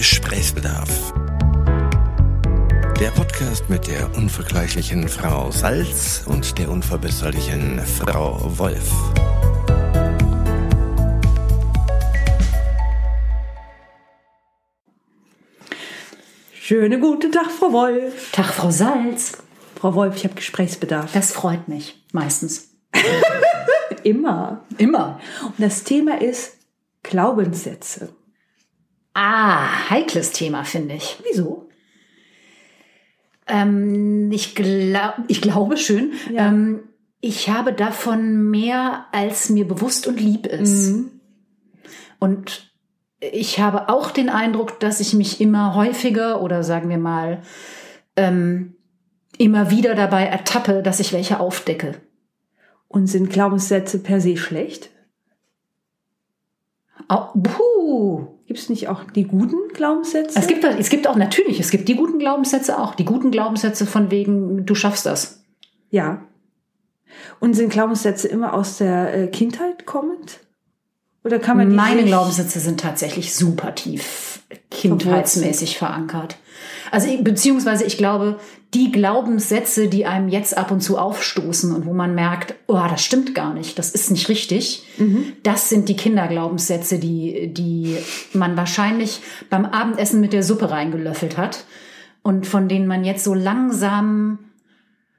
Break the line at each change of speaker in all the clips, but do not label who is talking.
Gesprächsbedarf. Der Podcast mit der unvergleichlichen Frau Salz und der unverbesserlichen Frau Wolf.
Schönen guten Tag, Frau Wolf.
Tag, Frau Salz.
Frau Wolf, ich habe Gesprächsbedarf.
Das freut mich meistens.
Immer.
Immer.
Und das Thema ist Glaubenssätze.
Ah, heikles Thema, finde ich.
Wieso?
Ähm, ich, glaub, ich glaube schön.
Ja.
Ähm, ich habe davon mehr, als mir bewusst und lieb ist. Und ich habe auch den Eindruck, dass ich mich immer häufiger oder sagen wir mal ähm, immer wieder dabei ertappe, dass ich welche aufdecke.
Und sind Glaubenssätze per se schlecht?
Au, puh.
Gibt es nicht auch die guten Glaubenssätze?
Es gibt, es gibt auch natürlich, es gibt die guten Glaubenssätze auch. Die guten Glaubenssätze von wegen, du schaffst das.
ja. Und sind Glaubenssätze immer aus der äh, Kindheit kommend? Oder kann man die
Meine Glaubenssätze sind tatsächlich super tief kindheitsmäßig verankert. Also beziehungsweise ich glaube, die Glaubenssätze, die einem jetzt ab und zu aufstoßen und wo man merkt, oh, das stimmt gar nicht, das ist nicht richtig, das sind die Kinderglaubenssätze, die, die man wahrscheinlich beim Abendessen mit der Suppe reingelöffelt hat und von denen man jetzt so langsam,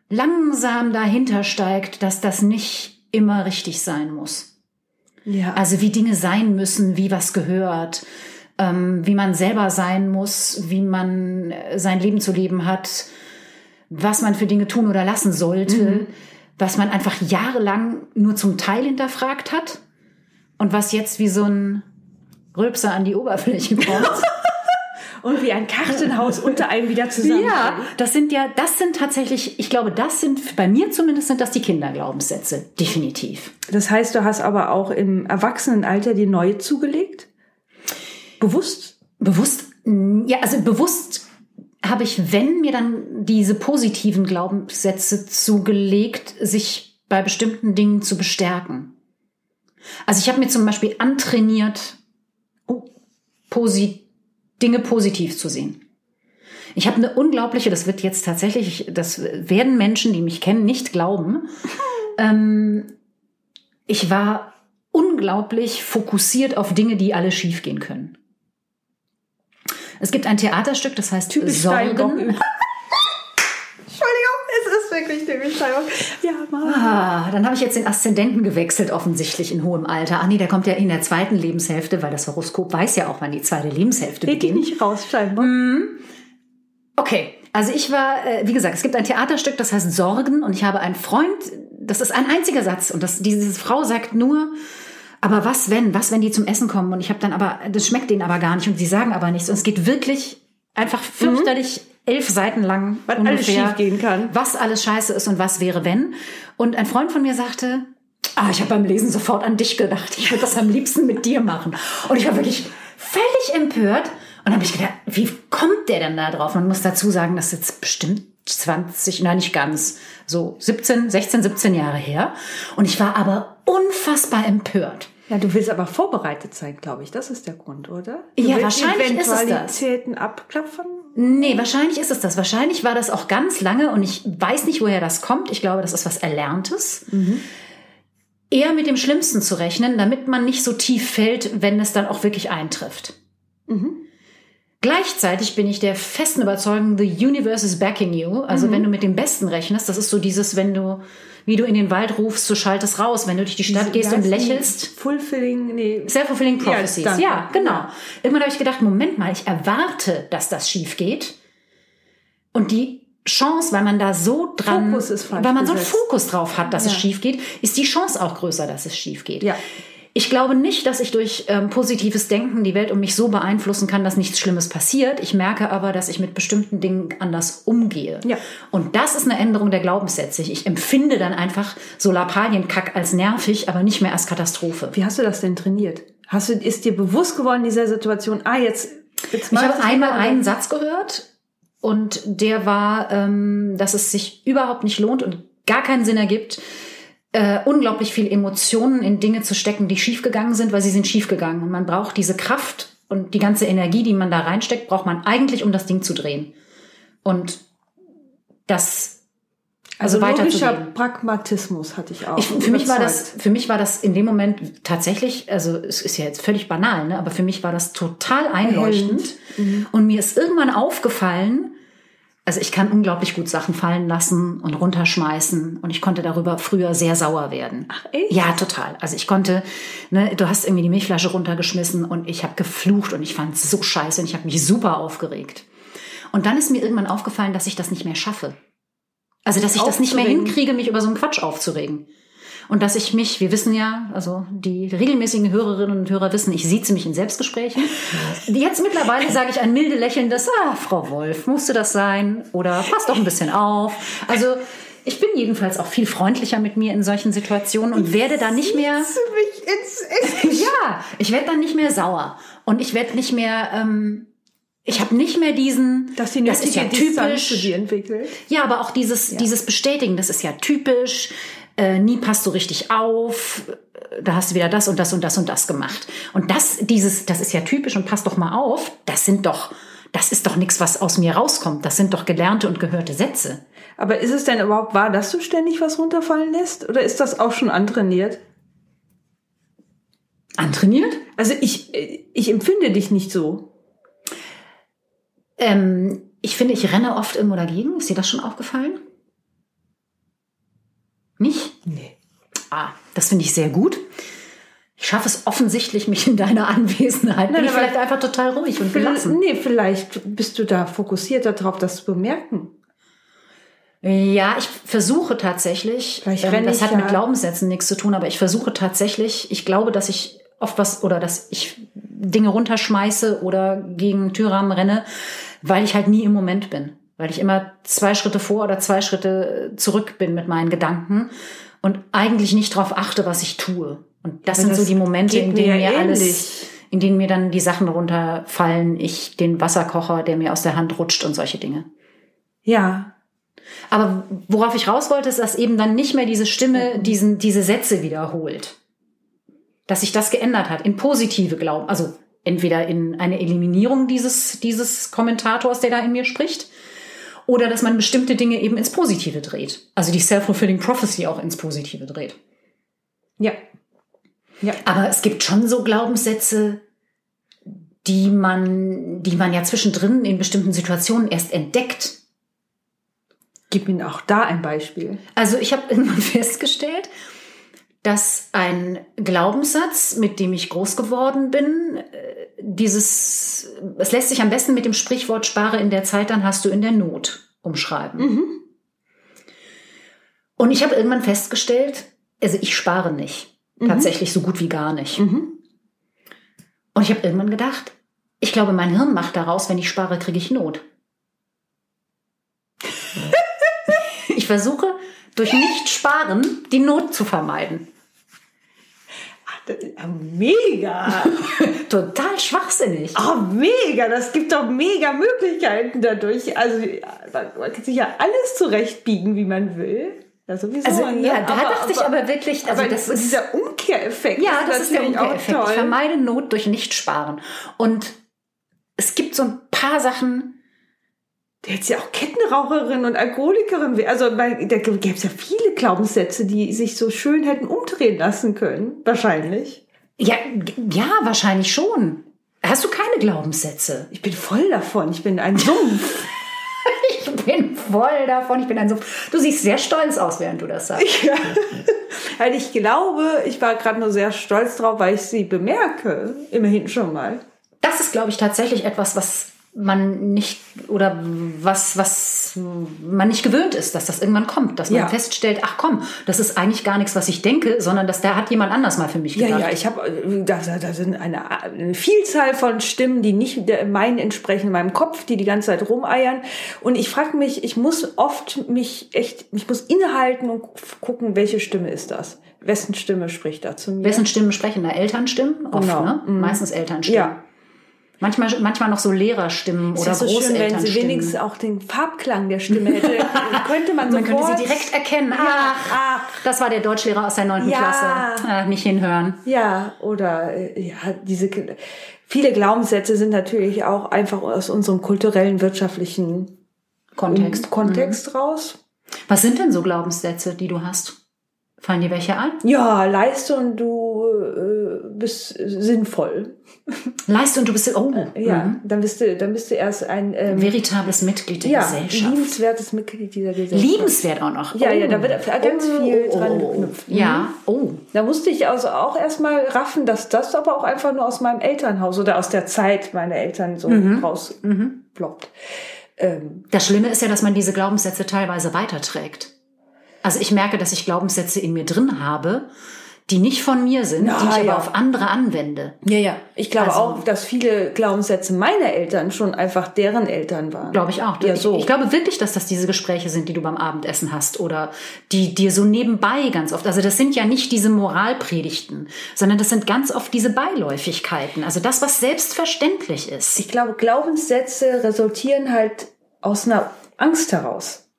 langsam dahinter steigt, dass das nicht immer richtig sein muss.
Ja.
Also wie Dinge sein müssen, wie was gehört, ähm, wie man selber sein muss, wie man äh, sein Leben zu leben hat, was man für Dinge tun oder lassen sollte, was man einfach jahrelang nur zum Teil hinterfragt hat und was jetzt wie so ein Rülpser an die Oberfläche kommt.
Und wie ein Kartenhaus unter einem wieder zusammen.
ja, das sind ja, das sind tatsächlich, ich glaube, das sind, bei mir zumindest sind das die Kinderglaubenssätze, definitiv.
Das heißt, du hast aber auch im Erwachsenenalter die neue zugelegt? Bewusst?
Bewusst, ja, also bewusst habe ich, wenn mir dann diese positiven Glaubenssätze zugelegt, sich bei bestimmten Dingen zu bestärken. Also ich habe mir zum Beispiel antrainiert, oh, posi Dinge positiv zu sehen. Ich habe eine unglaubliche, das wird jetzt tatsächlich, das werden Menschen, die mich kennen, nicht glauben. Ähm, ich war unglaublich fokussiert auf Dinge, die alle schiefgehen können. Es gibt ein Theaterstück, das heißt
Steinbock.
Sorgen.
Entschuldigung, es ist wirklich typisch Steinbock. Ja, Mama.
Ah, dann habe ich jetzt den Aszendenten gewechselt, offensichtlich in hohem Alter. Ach nee, der kommt ja in der zweiten Lebenshälfte, weil das Horoskop weiß ja auch, wann die zweite Lebenshälfte
die
beginnt.
nicht raus, Steinbock.
Okay, also ich war, äh, wie gesagt, es gibt ein Theaterstück, das heißt Sorgen und ich habe einen Freund, das ist ein einziger Satz und das, diese Frau sagt nur, aber was wenn, was wenn die zum Essen kommen? Und ich habe dann aber, das schmeckt denen aber gar nicht und sie sagen aber nichts. Und es geht wirklich einfach fürchterlich elf Seiten lang
Was alles schiefgehen kann.
was alles scheiße ist und was wäre wenn. Und ein Freund von mir sagte, ah, ich habe beim Lesen sofort an dich gedacht, ich würde das am liebsten mit dir machen. Und ich war wirklich völlig empört. Und habe ich gedacht, wie kommt der denn da drauf? Man muss dazu sagen, das ist jetzt bestimmt 20, nein, nicht ganz, so 17, 16, 17 Jahre her. Und ich war aber unfassbar empört.
Ja, du willst aber vorbereitet sein, glaube ich. Das ist der Grund, oder? Du
Ja, wahrscheinlich ist es das.
Abklopfen?
Nee, wahrscheinlich ist es das. Wahrscheinlich war das auch ganz lange und ich weiß nicht, woher das kommt. Ich glaube, das ist was Erlerntes. Eher mit dem Schlimmsten zu rechnen, damit man nicht so tief fällt, wenn es dann auch wirklich eintrifft. Gleichzeitig bin ich der festen Überzeugung, the universe is backing you. Also wenn du mit dem Besten rechnest, das ist so dieses, wenn du, wie du in den Wald rufst, so schallt es raus. Wenn du durch die Stadt gehst
Wie
und lächelst,
Fulfilling, nee.
Self-fulfilling prophecies.
danke.
Ja, genau. Irgendwann habe ich gedacht, Moment mal, ich erwarte, dass das schief geht. Und die Chance, weil man da so dran, weil man so einen. Fokus drauf hat, dass es
Ja.
schief geht, ist die Chance auch größer, dass es schief geht.
Ja.
Ich glaube nicht, dass ich durch ähm, positives Denken die Welt um mich so beeinflussen kann, dass nichts Schlimmes passiert. Ich merke aber, dass ich mit bestimmten Dingen anders umgehe.
Ja.
Und das ist eine Änderung der Glaubenssätze. Ich empfinde dann einfach so Lappalienkack als nervig, aber nicht mehr als Katastrophe.
Wie hast du das denn trainiert? Hast du, ist dir bewusst geworden in dieser Situation, ah, jetzt, jetzt
Ich habe einmal
mal,
einen Satz gehört und der war, ähm, dass es sich überhaupt nicht lohnt und gar keinen Sinn ergibt, äh, unglaublich viel Emotionen in Dinge zu stecken, die schiefgegangen sind, weil sie sind schiefgegangen. Und man braucht diese Kraft und die ganze Energie, die man da reinsteckt, braucht man eigentlich, um das Ding zu drehen. Und das
Also,
also
logischer. Pragmatismus hatte ich auch.
Ich, für mich war das, für mich war das in dem Moment tatsächlich, also es ist ja jetzt völlig banal, ne? aber für mich war das total einleuchtend. Und mir ist irgendwann aufgefallen, also ich kann unglaublich gut Sachen fallen lassen und runterschmeißen und ich konnte darüber früher sehr sauer werden. Ach
echt?
Ja, total. Also ich konnte, ne, du hast irgendwie die Milchflasche runtergeschmissen und ich habe geflucht und ich fand es so scheiße und ich habe mich super aufgeregt. Und dann ist mir irgendwann aufgefallen, dass ich das nicht mehr schaffe. Also, dass ich das nicht mehr hinkriege, mich über so einen Quatsch aufzuregen. Und dass ich mich, wir wissen ja, also die regelmäßigen Hörerinnen und Hörer wissen, ich sieze mich in Selbstgesprächen. Jetzt mittlerweile sage ich ein milde lächelndes, ah, Frau Wolf, musste das sein? Oder passt doch ein bisschen auf. Also ich bin jedenfalls auch viel freundlicher mit mir in solchen Situationen und werde da nicht mehr,
mich ins, ins
ja, ich werde dann nicht mehr sauer. Und ich werde nicht mehr, ähm, ich habe nicht mehr diesen,
dass die
das ist ja typisch.
dir entwickelt.
Ja, aber auch dieses, dieses Bestätigen, das ist ja typisch. Äh, nie passt du richtig auf. äh, Da hast du wieder das und das und das und das gemacht. Und das, dieses, das ist ja typisch und passt doch mal auf. Das sind doch, das ist doch nichts, was aus mir rauskommt. Das sind doch gelernte und gehörte Sätze.
Aber ist es denn überhaupt wahr, dass du ständig was runterfallen lässt? Oder ist das auch schon antrainiert?
Antrainiert?
Also ich, ich empfinde dich nicht so.
Ähm, ich finde, ich renne oft irgendwo dagegen. Ist dir das schon aufgefallen? Nicht?
Nee.
Ah, das finde ich sehr gut. Ich schaffe es offensichtlich, mich in deiner Anwesenheit. Bin
Nein,
ich
aber-
vielleicht einfach total ruhig und gelassen.
Nee, vielleicht bist du da fokussiert darauf, das zu bemerken.
Ja, ich versuche tatsächlich, ähm, das
ich
hat
ja-
mit Glaubenssätzen nichts zu tun, aber ich versuche tatsächlich, ich glaube, dass ich oft was oder dass ich Dinge runterschmeiße oder gegen Türrahmen renne, weil ich halt nie im Moment bin. Weil ich immer zwei Schritte vor oder zwei Schritte zurück bin mit meinen Gedanken und eigentlich nicht darauf achte, was ich tue. Und das
Aber
sind so
das
die Momente, in
mir
denen
ja
mir alles, in denen mir dann die Sachen runterfallen, ich den Wasserkocher, der mir aus der Hand rutscht und solche Dinge.
Ja.
Aber worauf ich raus wollte, ist, dass eben dann nicht mehr diese Stimme diesen, diese Sätze wiederholt. Dass sich das geändert hat in positive Glauben. Also entweder in eine Eliminierung dieses, dieses Kommentators, der da in mir spricht, oder dass man bestimmte Dinge eben ins Positive dreht. Also die Self-Fulfilling Prophecy auch ins Positive dreht.
Ja. Ja.
Aber es gibt schon so Glaubenssätze, die man, die man ja zwischendrin in bestimmten Situationen erst entdeckt.
Gib mir auch da ein Beispiel.
Also ich habe irgendwann festgestellt, dass ein Glaubenssatz, mit dem ich groß geworden bin, äh, dieses, es lässt sich am besten mit dem Sprichwort spare in der Zeit, dann hast du in der Not umschreiben. Und ich habe irgendwann festgestellt, also ich spare nicht. Tatsächlich so gut wie gar nicht.
Mhm.
Und ich habe irgendwann gedacht, ich glaube, mein Hirn macht daraus, wenn ich spare, kriege ich Not. ich versuche durch Nicht-Sparen die Not zu vermeiden.
Ja mega.
Total schwachsinnig.
Oh, mega. Das gibt doch mega Möglichkeiten dadurch. Also, man kann sich ja alles zurechtbiegen, wie man will. Ja, sowieso.
Also
ne?
ja, da dachte ich aber wirklich, also
aber
das ist
dieser Umkehreffekt
ja, das ist der Umkehreffekt. Ich vermeide Not durch Nicht-Sparen. Und es gibt so ein paar Sachen,
Der jetzt ja auch Kettenraucherin und Alkoholikerin wäre. Also weil, da gäbe es ja viele Glaubenssätze, die sich so schön hätten umdrehen lassen können. Wahrscheinlich.
ja, ja, wahrscheinlich schon. Hast du keine Glaubenssätze?
Ich bin voll davon. Ich bin ein Sumpf.
Ich bin voll davon. Ich bin ein so. Du siehst sehr stolz aus, während du das sagst.
ja. Weil ich glaube, ich war gerade nur sehr stolz drauf, weil ich sie bemerke. Immerhin schon mal.
Das ist, glaube ich, tatsächlich etwas, was man nicht oder was, was man nicht gewöhnt ist, dass das irgendwann kommt, dass man
Ja.
feststellt, ach komm, das ist eigentlich gar nichts, was ich denke, sondern dass da hat jemand anders mal für mich
Ja,
gedacht.
ja, ich habe, da, da sind eine, eine Vielzahl von Stimmen, die nicht meinen entsprechen, in meinem Kopf, die die ganze Zeit rumeiern. Und ich frage mich, ich muss oft mich echt, ich muss innehalten und gucken, welche Stimme ist das? Wessen Stimme spricht da zu mir?
Wessen Stimmen sprechen da? Elternstimmen? Oft,
Genau.
ne?
Mhm.
Meistens Elternstimmen.
Ja.
Manchmal, manchmal noch so Lehrerstimmen oder
so schön, wenn sie
Großelternstimmen.
wenigstens auch den Farbklang der Stimme hätte, könnte man
Man
sofort...
könnte sie direkt erkennen. Ach,
ach.
das war der Deutschlehrer aus der neunten
Ja.
Klasse. Ah, nicht hinhören.
Ja, oder äh, ja, diese viele Glaubenssätze sind natürlich auch einfach aus unserem kulturellen, wirtschaftlichen
Kontext.
Kontext raus.
Was sind denn so Glaubenssätze, die du hast? Fallen dir welche ein?
Ja, leiste und du äh, bist sinnvoll.
Leiste und du bist oh,
Ja,
mhm.
dann bist du, dann bist du erst ein ähm,
veritables Mitglied der
ja,
Gesellschaft.
liebenswertes Mitglied dieser Gesellschaft.
Liebenswert auch noch.
Ja, ja, da wird ganz viel dran
oh.
geknüpft. Mhm.
Ja, oh.
Da musste ich also auch erstmal raffen, dass das aber auch einfach nur aus meinem Elternhaus oder aus der Zeit meiner Eltern so
Mhm.
rausploppt. Ähm,
Das Schlimme ist ja, dass man diese Glaubenssätze teilweise weiterträgt. Also ich merke, dass ich Glaubenssätze in mir drin habe, die nicht von mir sind,
Na,
die ich
ja.
aber auf andere anwende.
ja, ja. Ich glaube
Also-
auch, dass viele Glaubenssätze meiner Eltern schon einfach deren Eltern waren.
Glaube ich auch.
Ja,
ich,
so.
ich glaube wirklich, dass das diese Gespräche sind, die du beim Abendessen hast oder die dir so nebenbei ganz oft. Also das sind ja nicht diese Moralpredigten, sondern das sind ganz oft diese Beiläufigkeiten. Also das, was selbstverständlich ist.
ich glaube, Glaubenssätze resultieren halt aus einer Angst heraus.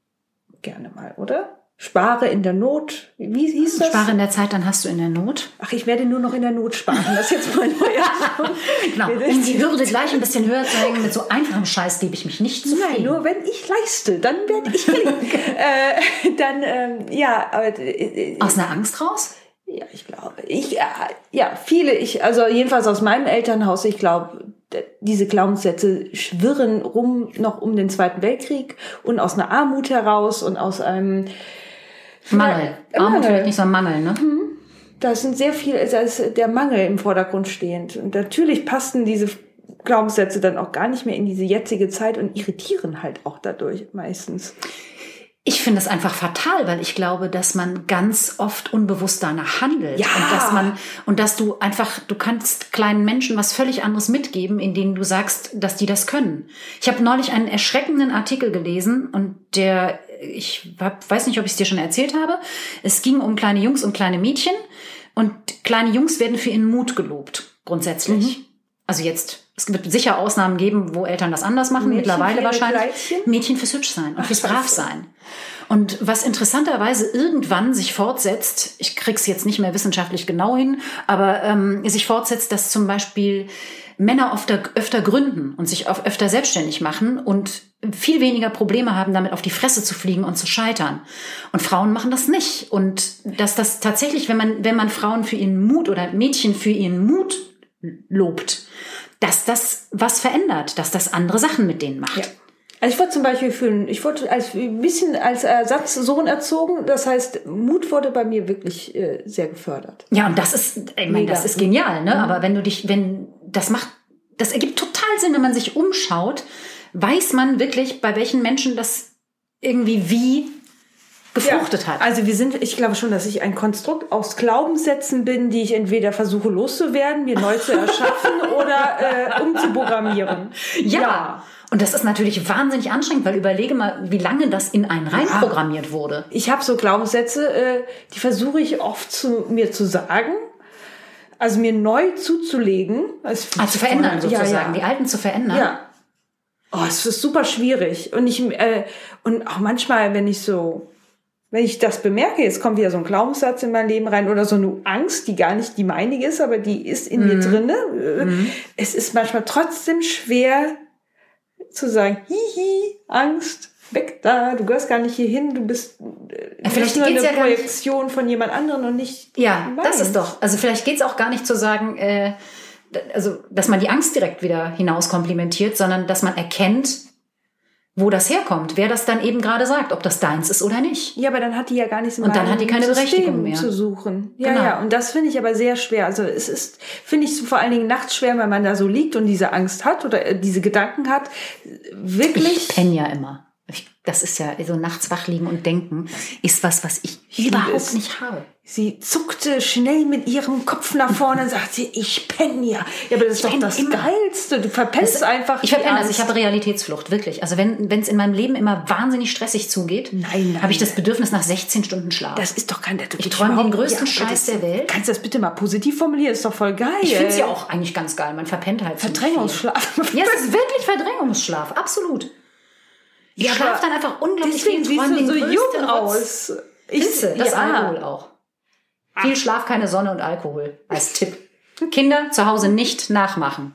Gerne mal, oder? Spare in der Not. Wie hieß das?
Spare in der Zeit, dann hast du in der Not.
Ach, ich werde nur noch in der Not sparen. Das ist jetzt mein neuer.
Genau. Um die Hürde gleich ein bisschen höher zu hängen, mit so einfachem Scheiß gebe ich mich nicht
Nein,
zufrieden.
nur wenn ich leiste, dann werde ich äh, dann ähm, ja, aber äh, äh,
Aus einer Angst raus?
ja, ich glaube, ich ja, ja, viele, ich also jedenfalls aus meinem Elternhaus, ich glaube, diese Glaubenssätze schwirren rum noch um den Zweiten Weltkrieg und aus einer Armut heraus und aus einem
Mangel. Armut
Mangel.
vielleicht nicht so ein Mangel, ne?
da sind sehr viel, da ist der Mangel im Vordergrund stehend. Und natürlich passten diese Glaubenssätze dann auch gar nicht mehr in diese jetzige Zeit und irritieren halt auch dadurch meistens.
Ich finde es einfach fatal, weil ich glaube, dass man ganz oft unbewusst danach handelt.
Ja.
Und dass man, und dass du einfach, du kannst kleinen Menschen was völlig anderes mitgeben, in denen du sagst, dass die das können. Ich habe neulich einen erschreckenden Artikel gelesen und der, ich hab, weiß nicht, ob ich es dir schon erzählt habe. Es ging um kleine Jungs und kleine Mädchen und kleine Jungs werden für ihren Mut gelobt, grundsätzlich. Also jetzt, es wird sicher Ausnahmen geben, wo Eltern das anders machen,
Mädchen
mittlerweile wahrscheinlich.
Kleidchen?
Mädchen fürs Hübschsein und fürs. Bravsein. Und was interessanterweise irgendwann sich fortsetzt, ich krieg's jetzt nicht mehr wissenschaftlich genau hin, aber ähm, sich fortsetzt, dass zum Beispiel Männer öfter, öfter gründen und sich öfter selbstständig machen und viel weniger Probleme haben, damit auf die Fresse zu fliegen und zu scheitern. Und Frauen machen das nicht. Und dass das tatsächlich, wenn man, wenn man Frauen für ihren Mut oder Mädchen für ihren Mut lobt, dass das was verändert, dass das andere Sachen mit denen macht.
Ja. Also ich wurde zum Beispiel für ein- ich wurde als ein bisschen als Ersatzsohn erzogen. Das heißt, Mut wurde bei mir wirklich äh, sehr gefördert.
Ja, und das ist, ich meine, das ist genial, ne? Aber wenn du dich, wenn, das macht, das ergibt total Sinn, wenn man sich umschaut, weiß man wirklich, bei welchen Menschen das irgendwie wie gefruchtet hat.
Also wir sind, ich glaube schon, dass ich ein Konstrukt aus Glaubenssätzen bin, die ich entweder versuche loszuwerden, mir neu zu erschaffen oder äh, umzuprogrammieren.
ja. Und das ist natürlich wahnsinnig anstrengend, weil überlege mal, wie lange das in einen reinprogrammiert wurde.
Ich habe so Glaubenssätze, äh, die versuche ich oft zu mir zu sagen, also mir neu zuzulegen. Das
Ah, zu verändern sozusagen,
Ja, ja.
die alten zu verändern.
Ja. Oh, es ist super schwierig. Und ich, äh, und auch manchmal, wenn ich so, wenn ich das bemerke, jetzt kommt wieder so ein Glaubenssatz in mein Leben rein oder so eine Angst, die gar nicht die meinige ist, aber die ist in
Mhm.
mir drinne. Äh, Es ist manchmal trotzdem schwer zu sagen, hihi, Angst, weg da, du gehörst gar nicht hierhin, du bist äh,
vielleicht
nur eine
ja
Projektion von jemand anderen und nicht
Ja, das
meins.
ist doch. Also vielleicht geht's auch gar nicht zu sagen, äh, also dass man die Angst direkt wieder hinaus komplimentiert, sondern dass man erkennt, wo das herkommt, wer das dann eben gerade sagt, ob das deins ist oder nicht.
Ja, aber dann hat die ja gar nichts in
Und dann hat die keine
System
Berechtigung mehr.
zu suchen. Ja,
Genau.
ja, und das finde ich aber sehr schwer. Also es ist, finde ich vor allen Dingen nachts schwer, wenn man da so liegt und diese Angst hat oder äh, diese Gedanken hat,
Ich
wirklich.
penne ja immer. Ich, das ist ja so nachts wach liegen und denken, ist was, was ich, überhaupt nicht habe.
Sie zuckte schnell mit ihrem Kopf nach vorne und sagte, ich penne ja. Ja, aber das ist doch
penne
das
immer.
Geilste. Du verpennst einfach.
Ich verpenne, also ich habe Realitätsflucht, wirklich. Also wenn wenn es in meinem Leben immer wahnsinnig stressig zugeht,
Nein, nein,
habe ich das. Bedürfnis nach 16 Stunden Schlaf.
Das ist doch kein der
Ich träume den größten Scheiß der Welt.
Kannst du das bitte mal positiv formulieren? Ist doch voll geil.
ich finde es ja auch eigentlich ganz geil. Man verpennt halt
Verdrängungsschlaf.
Ja, es ist wirklich Verdrängungsschlaf, absolut. Ich
Ja,
schlafe
aber
dann einfach unglaublich
Deswegen
viel,
siehst du so jung aus. Ich,
Pilze, das
ja.
Alkohol auch. Viel Schlaf, keine Sonne und Alkohol als Tipp. Kinder zu Hause nicht nachmachen.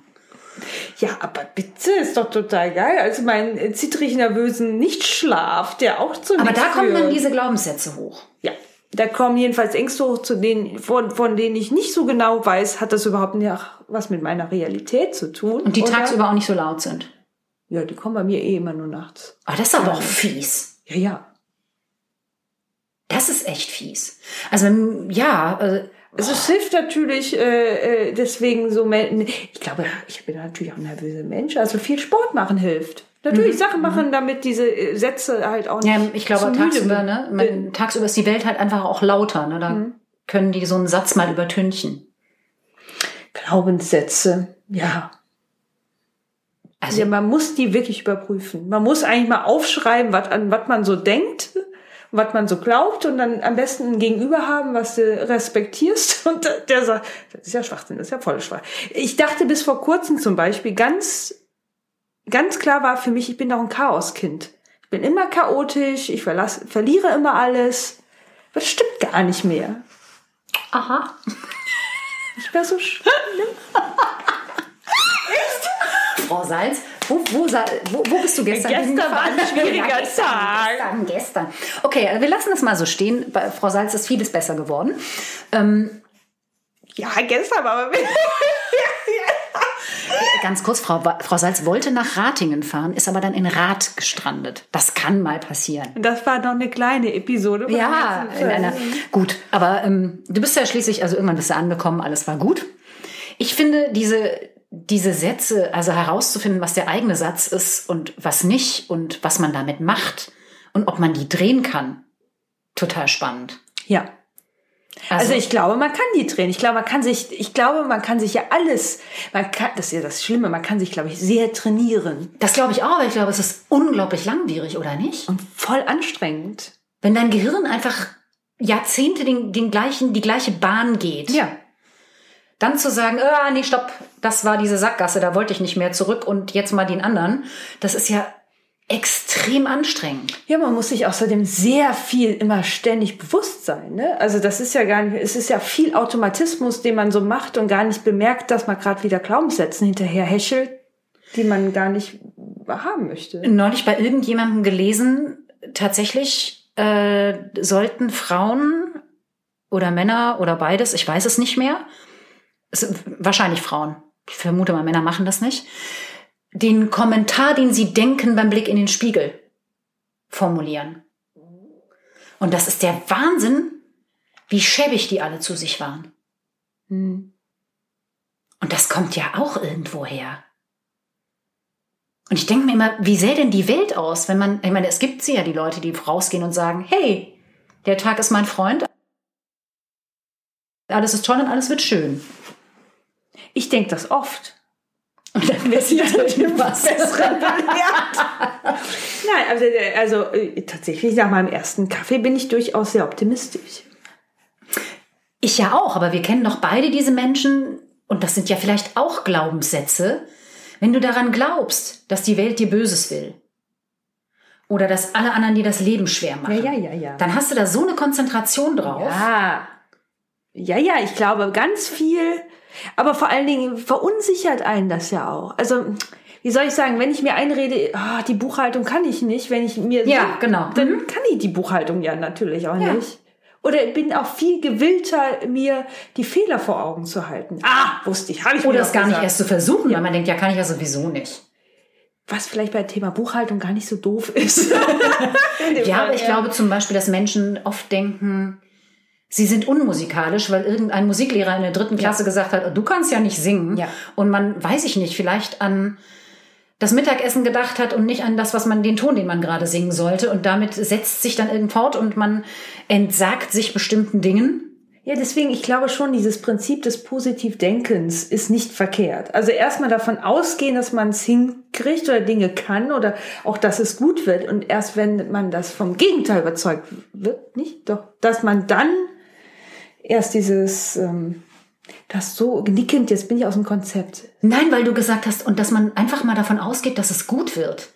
Ja, aber bitte, ist doch total geil. Also mein äh, zittrig nervösen Nichtschlaf, der auch zu
Aber da kommen dann diese Glaubenssätze hoch.
Ja, da kommen jedenfalls Ängste hoch, zu denen, von, von denen ich nicht so genau weiß, hat das überhaupt nicht was mit meiner Realität zu tun.
Und die
oder?
tagsüber auch nicht so laut sind.
Ja, die kommen bei mir eh immer nur nachts.
Aber das ist aber auch fies.
Ja, ja.
Das ist echt fies. Also, ja, äh,
Also es hilft natürlich äh, äh, deswegen so, ich glaube, ich bin natürlich auch ein nervöser Mensch, also viel Sport machen hilft. Natürlich Sachen machen, damit diese äh, Sätze halt auch nicht
Mhm. ja, ich glaube, tagsüber, ne, man, tagsüber ist die Welt halt einfach auch lauter. Ne? Da
Mhm.
können die so einen Satz mal übertünchen.
Glaubenssätze, ja.
Also,
ja. Man muss die wirklich überprüfen. Man muss eigentlich mal aufschreiben, was, an was man so denkt, was man so glaubt und dann am besten ein Gegenüber haben, was du respektierst. Und der- sagt, das ist ja Schwachsinn, das ist ja voll schwach. Ich dachte bis vor kurzem zum Beispiel ganz, ganz klar war für mich, ich bin doch ein Chaoskind. Ich bin immer chaotisch, ich verlasse, verliere immer alles. Das stimmt gar nicht mehr.
aha.
Ich wäre so schlimm.
Frau Salz, wo, wo, wo, wo bist du gestern?
Gestern war ein schwieriger
Ja, gestern,
Tag.
Gestern, gestern. Okay, wir lassen das mal so stehen. Bei Frau Salz ist vieles besser geworden. Ähm,
Ja, gestern war aber
Ganz kurz, Frau, Frau Salz wollte nach Ratingen fahren, ist aber dann in Rath gestrandet. Das kann mal passieren.
Das war noch eine kleine Episode.
Ja, in einer, gut, aber ähm, du bist ja schließlich, also irgendwann bist du angekommen, alles war gut. Ich finde diese, diese Sätze, also herauszufinden, was der eigene Satz ist und was nicht und was man damit macht und ob man die drehen kann, total spannend.
Ja. Also, ich glaube, man kann die drehen. Ich glaube, man kann sich, ich glaube, man kann sich ja alles, man kann, das ist ja das Schlimme, man kann sich, glaube ich, sehr trainieren.
das glaube ich auch, aber ich glaube, es ist unglaublich langwierig, oder nicht?
Und voll anstrengend.
Wenn dein Gehirn einfach Jahrzehnte den, den gleichen, die gleiche Bahn geht.
Ja.
Dann zu sagen, ah, nee, stopp, das war diese Sackgasse, da wollte ich nicht mehr zurück und jetzt mal den anderen, das ist ja extrem anstrengend.
Ja, man muss sich außerdem sehr viel immer ständig bewusst sein. Ne? Also das ist ja gar nicht, es ist ja viel Automatismus, den man so macht und gar nicht bemerkt, dass man gerade wieder Glaubenssätzen hinterher häschelt, die man gar nicht haben möchte.
Neulich bei irgendjemandem gelesen, tatsächlich äh, sollten Frauen oder Männer oder beides, ich weiß es nicht mehr, wahrscheinlich Frauen, ich vermute mal, Männer machen das nicht, den Kommentar, den sie denken beim Blick in den Spiegel, formulieren. Und das ist der Wahnsinn, wie schäbig die alle zu sich waren.
Hm.
Und das kommt ja auch irgendwo her. Und ich denke mir immer, wie sähe denn die Welt aus, wenn man, ich meine, es gibt sie ja, die Leute, die rausgehen und sagen, hey, der Tag ist mein Freund, alles ist toll und alles wird schön.
Ich denke das oft.
Und dann wird sie halt was.
Besseren belehrt. Nein, also, also äh, tatsächlich nach meinem ersten Kaffee bin ich durchaus sehr optimistisch.
Ich ja auch, aber wir kennen doch beide diese Menschen und das sind ja vielleicht auch Glaubenssätze. Wenn du daran glaubst, dass die Welt dir Böses will oder dass alle anderen dir das Leben schwer machen,
Ja, ja, ja, ja.
dann hast du da so eine Konzentration drauf.
Ja. Ja, ja, ich glaube ganz viel, aber vor allen Dingen verunsichert einen das ja auch. Also, wie soll ich sagen, wenn ich mir einrede, ah, die Buchhaltung kann ich nicht, wenn ich mir
Ja, genau.
dann kann ich die Buchhaltung ja natürlich auch
Ja.
nicht. Oder bin auch viel gewillter, mir die Fehler vor Augen zu halten. Ah, wusste ich, habe ich
Oder es gar nicht erst zu versuchen, weil man denkt, ja, kann ich ja sowieso nicht.
Was vielleicht bei Thema Buchhaltung gar nicht so doof ist.
Ja, aber ich glaube zum Beispiel, dass Menschen oft denken, sie sind unmusikalisch, weil irgendein Musiklehrer in der dritten Klasse gesagt hat, du kannst ja nicht singen.
Ja.
Und man, weiß ich nicht, vielleicht an das Mittagessen gedacht hat und nicht an das, was man, den Ton, den man gerade singen sollte. Und damit setzt sich dann irgend fort und man entsagt sich bestimmten Dingen.
Ja, deswegen, ich glaube schon, dieses Prinzip des Positivdenkens ist nicht verkehrt. Also erstmal davon ausgehen, dass man es hinkriegt oder Dinge kann oder auch, dass es gut wird. Und erst wenn man das vom Gegenteil überzeugt wird, nicht? Doch, dass man dann erst dieses, ähm, das so nickend, jetzt bin ich aus dem Konzept.
Nein, weil du gesagt hast, und dass man einfach mal davon ausgeht, dass es gut wird.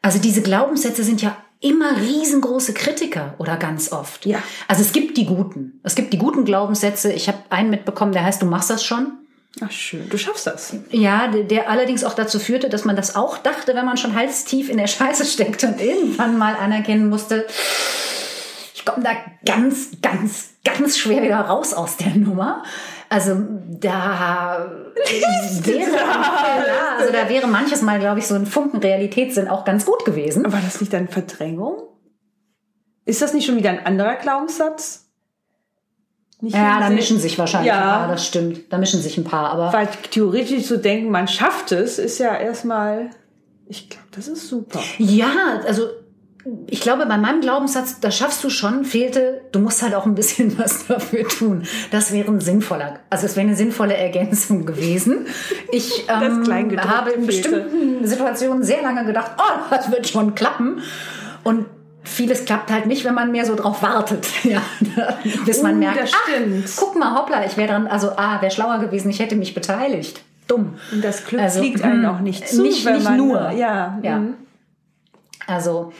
Also diese Glaubenssätze sind ja immer riesengroße Kritiker oder ganz oft.
Ja.
Also es gibt die guten. Es gibt die guten Glaubenssätze. Ich habe einen mitbekommen, der heißt, du machst das schon.
Ach schön, du schaffst das.
Ja, der, der allerdings auch dazu führte, dass man das auch dachte, wenn man schon halstief in der Scheiße steckte und irgendwann mal anerkennen musste, ich komme da ganz, ganz, ganz schwer wieder raus aus der Nummer. Also da wäre, ja, also da wäre manches Mal, glaube ich, so ein Funken Realitätssinn auch ganz gut gewesen.
War das nicht dann Verdrängung? Ist das nicht schon wieder ein anderer Glaubenssatz? Nicht
Ja, da mischen sich wahrscheinlich
Ja.
ein paar, das stimmt. Da mischen sich ein paar, aber
Weil theoretisch zu denken, man schafft es, ist ja erstmal, ich glaube, das ist super.
ja, also ich glaube, bei meinem Glaubenssatz, das schaffst du schon, fehlte, du musst halt auch ein bisschen was dafür tun. Das wäre ein sinnvoller, also es wäre eine sinnvolle Ergänzung gewesen. Ich ähm, habe in
fehlte.
bestimmten Situationen sehr lange gedacht, oh, das wird schon klappen. Und vieles klappt halt nicht, wenn man mehr so drauf wartet. Ja, bis man
Oh,
merkt,
das
ach, guck mal, hoppla, ich wäre dran, also ah, wäre schlauer gewesen, ich hätte mich beteiligt. Dumm.
Und das Glück
Also,
fliegt einem
hm,
auch nicht zu,
nicht-
wenn
nicht
man,
nur.
Ja,
Ja.
hm.
Also,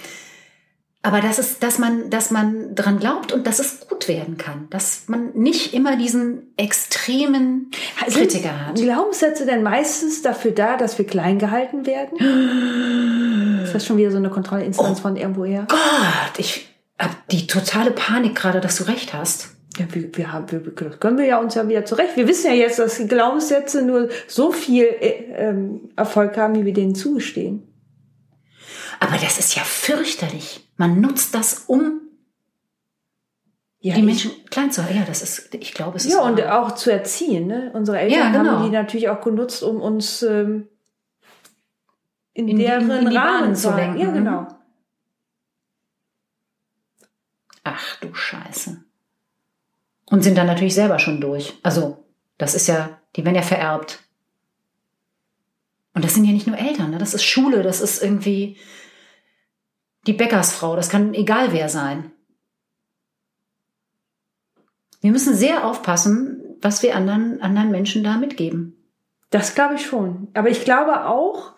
aber das ist, dass man, dass man dran glaubt und dass es gut werden kann, dass man nicht immer diesen extremen Kritiker hat.
Sind Glaubenssätze denn meistens dafür da, dass wir klein gehalten werden? Ist das schon wieder so eine Kontrollinstanz
Oh.
von irgendwoher?
Gott, ich hab die totale Panik gerade, dass du recht hast.
Ja, wir, wir haben, wir, können wir ja uns ja wieder zurecht. Wir wissen ja jetzt, dass die Glaubenssätze nur so viel äh, ähm, Erfolg haben, wie wir denen zugestehen.
Aber das ist ja fürchterlich. Man nutzt das, um
Ja,
die
ich-
Menschen klein zu halten. Ja, das ist, ich glaube, es ist.
Ja, und
wahr.
auch zu erziehen. Ne? Unsere Eltern
Ja, genau.
haben die natürlich auch genutzt, um uns ähm, in,
In
deren
in die
Rahmen
Bahnen
zu lenken.
lenken.
Ja, genau.
Ach du Scheiße. Und sind dann natürlich selber schon durch. Also, das ist ja, die werden ja vererbt. Und das sind ja nicht nur Eltern, ne? das ist Schule, das ist irgendwie die Bäckersfrau, das kann egal wer sein. Wir müssen sehr aufpassen, was wir anderen, anderen Menschen da mitgeben.
Das glaube ich schon. Aber ich glaube auch,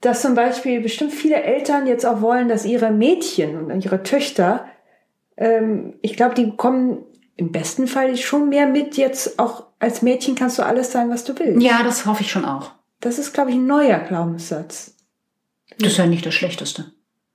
dass zum Beispiel bestimmt viele Eltern jetzt auch wollen, dass ihre Mädchen und ihre Töchter, ähm, ich glaube, die kommen im besten Fall schon mehr mit. Jetzt auch als Mädchen kannst du alles sein, was du willst.
Ja, das hoffe ich schon auch.
Das ist, glaube ich, ein neuer Glaubenssatz.
Das ist ja nicht das Schlechteste.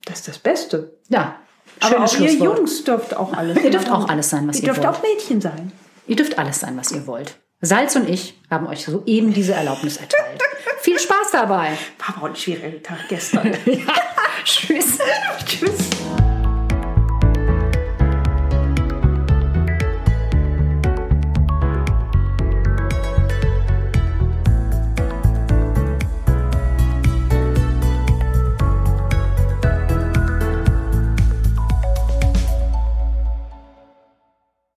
Das ist das Beste.
Ja,
Aber auch ihr. Jungs dürft auch alles
Ihr dürft auch alles sein, was
Ihr
ihr
dürft
wollt.
auch Mädchen sein.
Ihr dürft alles sein, was ihr wollt. Salz und ich haben euch soeben diese Erlaubnis erteilt. Viel Spaß dabei.
War aber auch ein schwieriger Tag gestern.
Tschüss.
Tschüss.